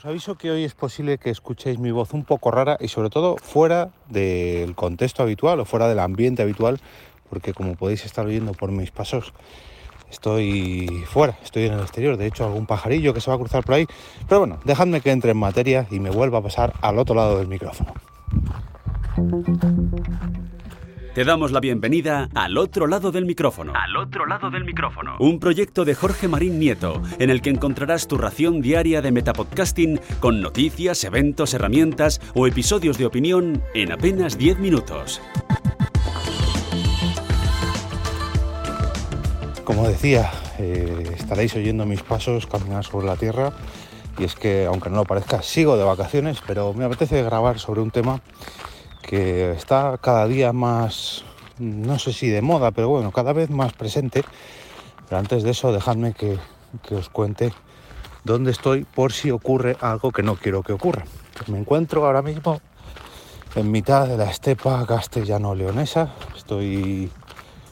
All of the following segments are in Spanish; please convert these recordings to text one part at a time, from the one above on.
Os aviso que hoy es posible que escuchéis mi voz un poco rara y sobre todo fuera del contexto habitual o fuera del ambiente habitual, porque como podéis estar viendo por mis pasos, estoy fuera, estoy en el exterior. De hecho, algún pajarillo que se va a cruzar por ahí. Pero bueno, dejadme que entre en materia y me vuelva a pasar al otro lado del micrófono. Te damos la bienvenida al otro lado del micrófono. Al otro lado del micrófono. Un proyecto de Jorge Marín Nieto, en el que encontrarás tu ración diaria de metapodcasting con noticias, eventos, herramientas o episodios de opinión en apenas 10 minutos. Como decía, eh, estaréis oyendo mis pasos caminar sobre la tierra y es que, aunque no lo parezca, sigo de vacaciones, pero me apetece grabar sobre un tema que está cada día más, no sé si de moda, pero bueno, cada vez más presente. Pero antes de eso, dejadme que, os cuente dónde estoy por si ocurre algo que no quiero que ocurra. Me encuentro ahora mismo en mitad de la estepa castellano-leonesa. Estoy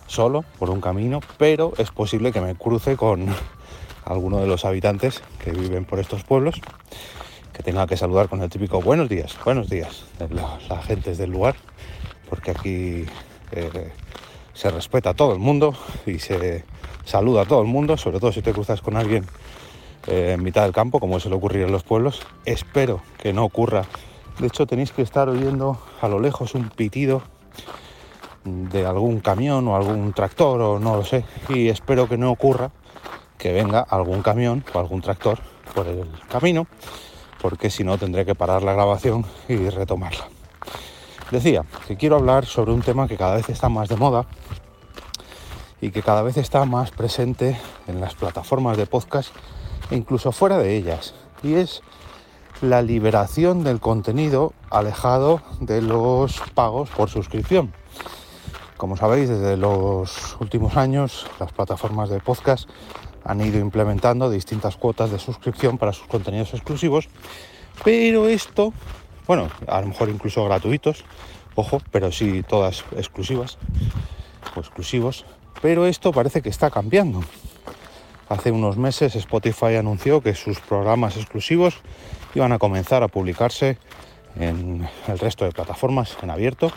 solo por un camino, pero es posible que me cruce con alguno de los habitantes que viven por estos pueblos que tenga que saludar con el típico buenos días, buenos días de las gentes del lugar, porque aquí eh, se respeta a todo el mundo y se saluda a todo el mundo, sobre todo si te cruzas con alguien eh, en mitad del campo, como suele ocurrir en los pueblos. Espero que no ocurra. De hecho, tenéis que estar oyendo a lo lejos un pitido de algún camión o algún tractor o no lo sé. Y espero que no ocurra que venga algún camión o algún tractor por el camino porque si no tendré que parar la grabación y retomarla. Decía que quiero hablar sobre un tema que cada vez está más de moda y que cada vez está más presente en las plataformas de podcast e incluso fuera de ellas. Y es la liberación del contenido alejado de los pagos por suscripción. Como sabéis, desde los últimos años las plataformas de podcast han ido implementando distintas cuotas de suscripción para sus contenidos exclusivos, pero esto, bueno, a lo mejor incluso gratuitos, ojo, pero sí todas exclusivas o exclusivos, pero esto parece que está cambiando. Hace unos meses Spotify anunció que sus programas exclusivos iban a comenzar a publicarse en el resto de plataformas en abierto.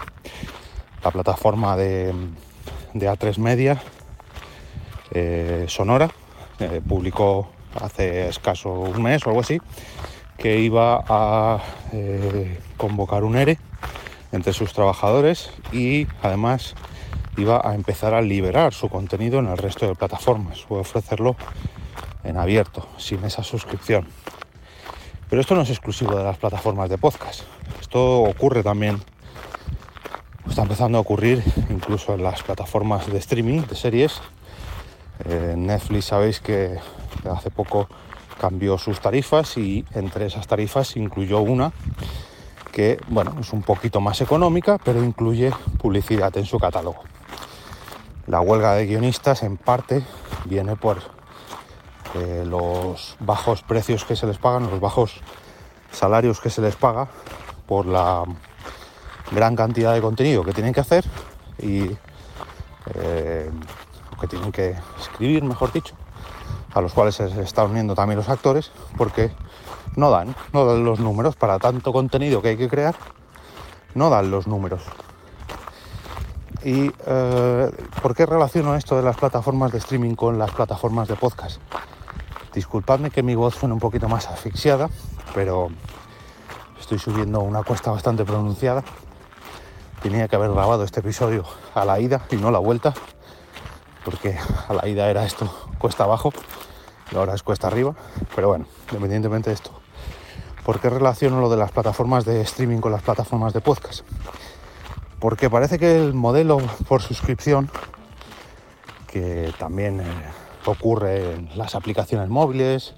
La plataforma de, A3 Media, eh, Sonora, eh, publicó hace escaso un mes o algo así que iba a eh, convocar un ERE entre sus trabajadores y además iba a empezar a liberar su contenido en el resto de plataformas o ofrecerlo en abierto, sin esa suscripción. Pero esto no es exclusivo de las plataformas de podcast. Esto ocurre también, está empezando a ocurrir incluso en las plataformas de streaming de series eh, Netflix sabéis que hace poco cambió sus tarifas y entre esas tarifas incluyó una que, bueno, es un poquito más económica, pero incluye publicidad en su catálogo. La huelga de guionistas en parte viene por eh, los bajos precios que se les pagan, los bajos salarios que se les paga por la gran cantidad de contenido que tienen que hacer y eh, que tienen que escribir, mejor dicho, a los cuales se están uniendo también los actores, porque no dan, no dan los números para tanto contenido que hay que crear, no dan los números. ¿Y eh, por qué relaciono esto de las plataformas de streaming con las plataformas de podcast? Disculpadme que mi voz suene un poquito más asfixiada, pero estoy subiendo una cuesta bastante pronunciada. Tenía que haber grabado este episodio a la ida y no la vuelta, porque a la ida era esto cuesta abajo y ahora es cuesta arriba. Pero bueno, independientemente de esto, ¿por qué relaciono lo de las plataformas de streaming con las plataformas de podcast? Porque parece que el modelo por suscripción, que también eh, ocurre en las aplicaciones móviles,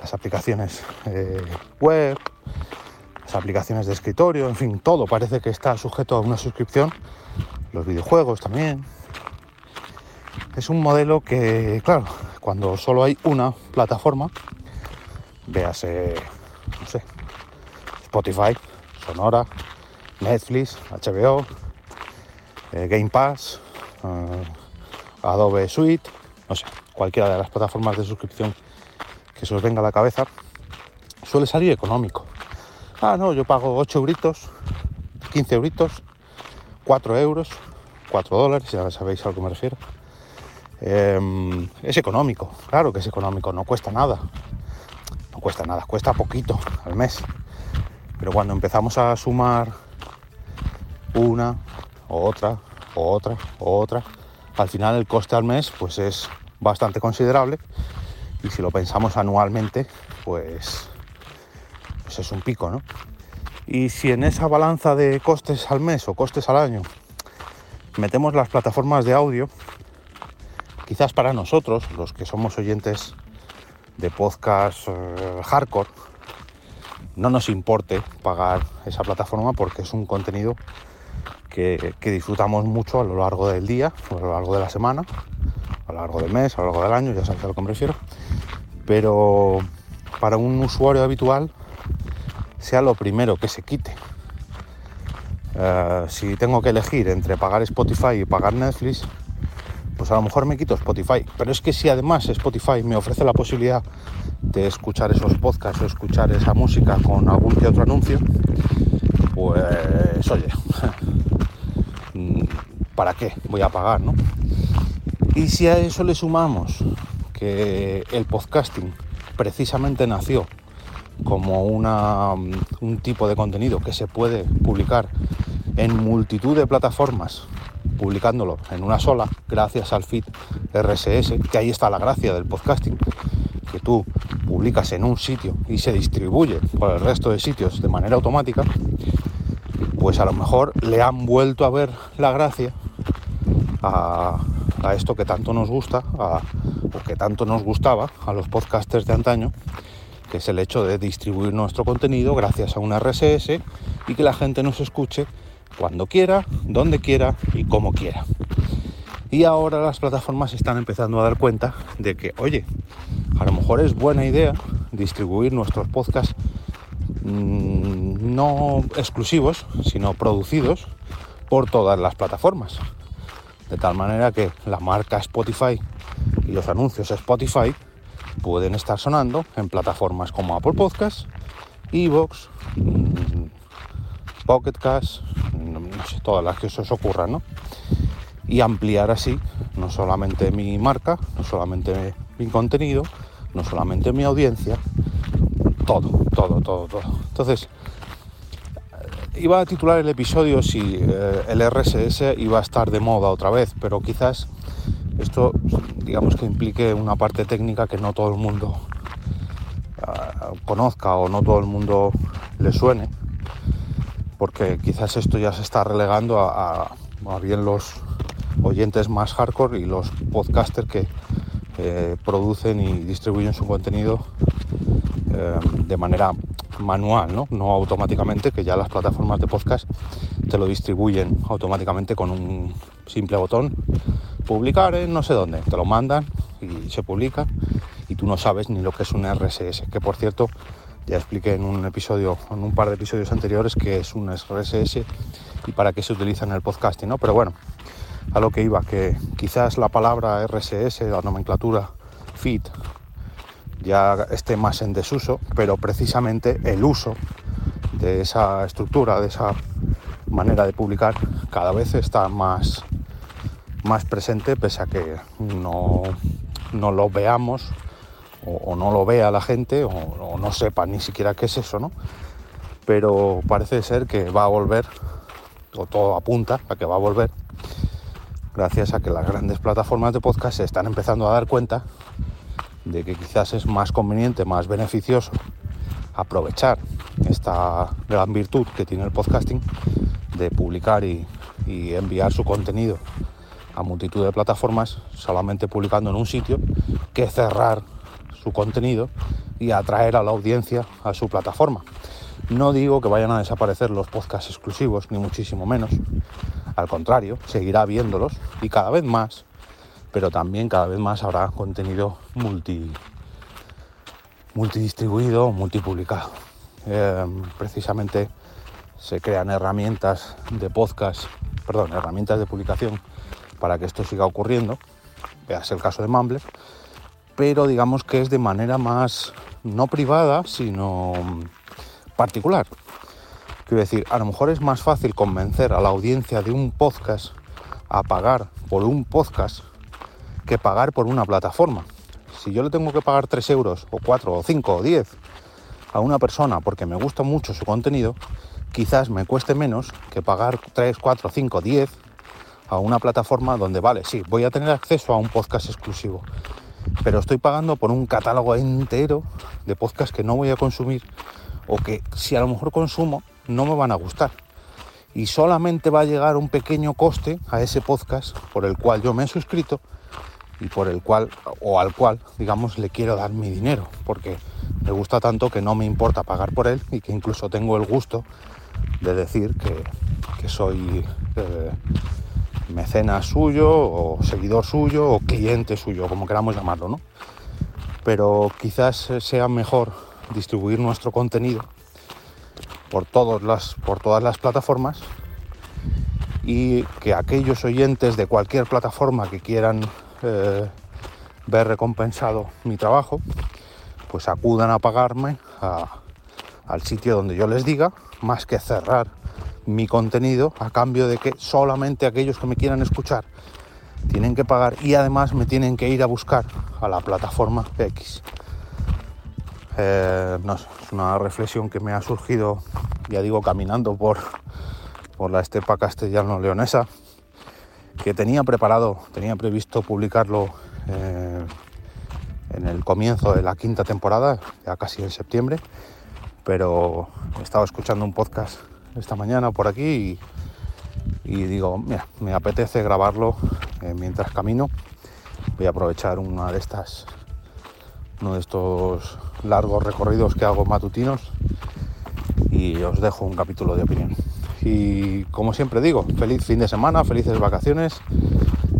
las aplicaciones eh, web, las aplicaciones de escritorio, en fin, todo parece que está sujeto a una suscripción, los videojuegos también, es un modelo que, claro, cuando solo hay una plataforma, véase, no sé, Spotify, Sonora, Netflix, HBO, eh, Game Pass, eh, Adobe Suite, no sé, cualquiera de las plataformas de suscripción que se os venga a la cabeza, suele salir económico. Ah, no, yo pago 8 euritos, 15 euritos, 4 euros, 4 dólares, ya sabéis a lo que me refiero. Em, es económico, claro que es económico, no cuesta nada. No cuesta nada, cuesta poquito al mes. Pero cuando empezamos a sumar una, otra, otra, otra, al final el coste al mes pues es bastante considerable y si lo pensamos anualmente pues, pues es un pico, ¿no? Y si en esa balanza de costes al mes o costes al año metemos las plataformas de audio, quizás para nosotros, los que somos oyentes de podcast eh, hardcore, no nos importe pagar esa plataforma porque es un contenido que, disfrutamos mucho a lo largo del día, a lo largo de la semana, a lo largo del mes, a lo largo del año, ya sabes a lo que me refiero. Pero para un usuario habitual, sea lo primero que se quite. Eh, si tengo que elegir entre pagar Spotify y pagar Netflix, pues a lo mejor me quito Spotify. Pero es que si además Spotify me ofrece la posibilidad de escuchar esos podcasts o escuchar esa música con algún que otro anuncio, pues oye, ¿para qué voy a pagar, no? Y si a eso le sumamos que el podcasting precisamente nació como una, un tipo de contenido que se puede publicar en multitud de plataformas, publicándolo en una sola, gracias al feed RSS, que ahí está la gracia del podcasting, que tú publicas en un sitio y se distribuye por el resto de sitios de manera automática, pues a lo mejor le han vuelto a ver la gracia a, esto que tanto nos gusta, o que tanto nos gustaba a los podcasters de antaño, que es el hecho de distribuir nuestro contenido gracias a un RSS y que la gente nos escuche cuando quiera, donde quiera y como quiera. Y ahora las plataformas están empezando a dar cuenta de que, oye, a lo mejor es buena idea distribuir nuestros podcasts mm, no exclusivos, sino producidos por todas las plataformas. De tal manera que la marca Spotify y los anuncios Spotify pueden estar sonando en plataformas como Apple Podcasts, Evox, mm, Pocket Cast, no sé, todas las que se os ocurran, ¿no? Y ampliar así no solamente mi marca, no solamente mi contenido, no solamente mi audiencia, todo, todo, todo, todo. Entonces, iba a titular el episodio si eh, el RSS iba a estar de moda otra vez, pero quizás esto, digamos que implique una parte técnica que no todo el mundo ah, conozca o no todo el mundo le suene, porque quizás esto ya se está relegando a, bien los oyentes más hardcore y los podcasters que producen y distribuyen su contenido eh, de manera manual, ¿no? no automáticamente, que ya las plataformas de podcast te lo distribuyen automáticamente con un simple botón, publicar en no sé dónde, te lo mandan y se publica y tú no sabes ni lo que es un RSS, que por cierto ya expliqué en un episodio, en un par de episodios anteriores que es un RSS y para qué se utiliza en el podcasting, ¿no? Pero bueno, a lo que iba, que quizás la palabra RSS, la nomenclatura feed, ya esté más en desuso, pero precisamente el uso de esa estructura, de esa manera de publicar, cada vez está más, más presente, pese a que no, no lo veamos o, no lo vea la gente o, no sepa ni siquiera qué es eso, ¿no? Pero parece ser que va a volver, o todo apunta a que va a volver, gracias a que las grandes plataformas de podcast se están empezando a dar cuenta de que quizás es más conveniente, más beneficioso aprovechar esta gran virtud que tiene el podcasting de publicar y, enviar su contenido a multitud de plataformas solamente publicando en un sitio que cerrar su contenido y atraer a la audiencia a su plataforma. No digo que vayan a desaparecer los podcasts exclusivos, ni muchísimo menos. Al contrario, seguirá viéndolos y cada vez más pero también cada vez más habrá contenido multi, multidistribuido, multipublicado. Eh, precisamente se crean herramientas de podcast, perdón, herramientas de publicación para que esto siga ocurriendo. Veas el caso de Mumbler. Pero digamos que es de manera más no privada, sino particular. Quiero decir, a lo mejor es más fácil convencer a la audiencia de un podcast a pagar por un podcast que pagar por una plataforma. Si yo le tengo que pagar 3 euros, o 4, o 5, o 10 a una persona porque me gusta mucho su contenido, quizás me cueste menos que pagar 3, 4, 5, 10 a una plataforma donde, vale, sí, voy a tener acceso a un podcast exclusivo, pero estoy pagando por un catálogo entero de podcasts que no voy a consumir o que si a lo mejor consumo no me van a gustar. Y solamente va a llegar un pequeño coste a ese podcast por el cual yo me he suscrito y por el cual o al cual, digamos, le quiero dar mi dinero, porque me gusta tanto que no me importa pagar por él y que incluso tengo el gusto de decir que, soy eh, mecenas suyo o seguidor suyo o cliente suyo, como queramos llamarlo, ¿no? Pero quizás sea mejor distribuir nuestro contenido por, todas las, por todas las plataformas y que aquellos oyentes de cualquier plataforma que quieran eh, ver recompensado mi trabajo, pues acudan a pagarme al sitio donde yo les diga, más que cerrar mi contenido a cambio de que solamente aquellos que me quieran escuchar tienen que pagar y además me tienen que ir a buscar a la plataforma X. Eh, es una reflexión que me ha surgido, ya digo, caminando por, por la estepa castellano-leonesa, que tenía preparado, tenía previsto publicarlo eh, en el comienzo de la quinta temporada, ya casi en septiembre, pero he estado escuchando un podcast esta mañana por aquí y, digo, mira, me apetece grabarlo eh, mientras camino. Voy a aprovechar una de estas, uno de estos largos recorridos que hago matutinos y os dejo un capítulo de opinión. Y como siempre digo, feliz fin de semana, felices vacaciones,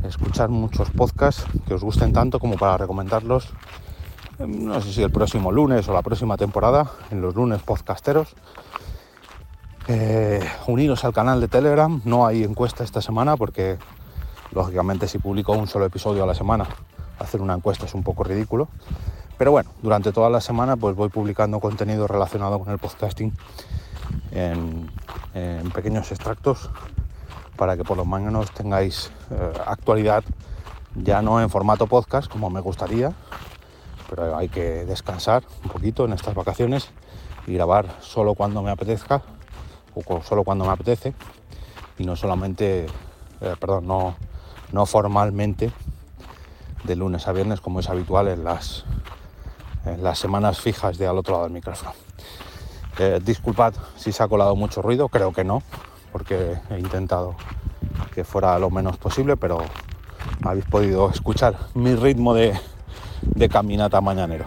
escuchar muchos podcasts que os gusten tanto como para recomendarlos, em, no sé si el próximo lunes o la próxima temporada, en los lunes podcasteros. Eh, uniros al canal de Telegram, no hay encuesta esta semana porque lógicamente si publico un solo episodio a la semana, hacer una encuesta es un poco ridículo. Pero bueno, durante toda la semana pues voy publicando contenido relacionado con el podcasting en, pequeños extractos para que por lo menos tengáis eh, actualidad ya no en formato podcast como me gustaría, pero hay que descansar un poquito en estas vacaciones y grabar solo cuando me apetezca solo cuando me apetece y no solamente, eh, perdón, no, no formalmente de lunes a viernes como es habitual en las, en las semanas fijas de al otro lado del micrófono. Eh, disculpad si se ha colado mucho ruido, creo que no, porque he intentado que fuera lo menos posible, pero habéis podido escuchar mi ritmo de, de caminata mañanero.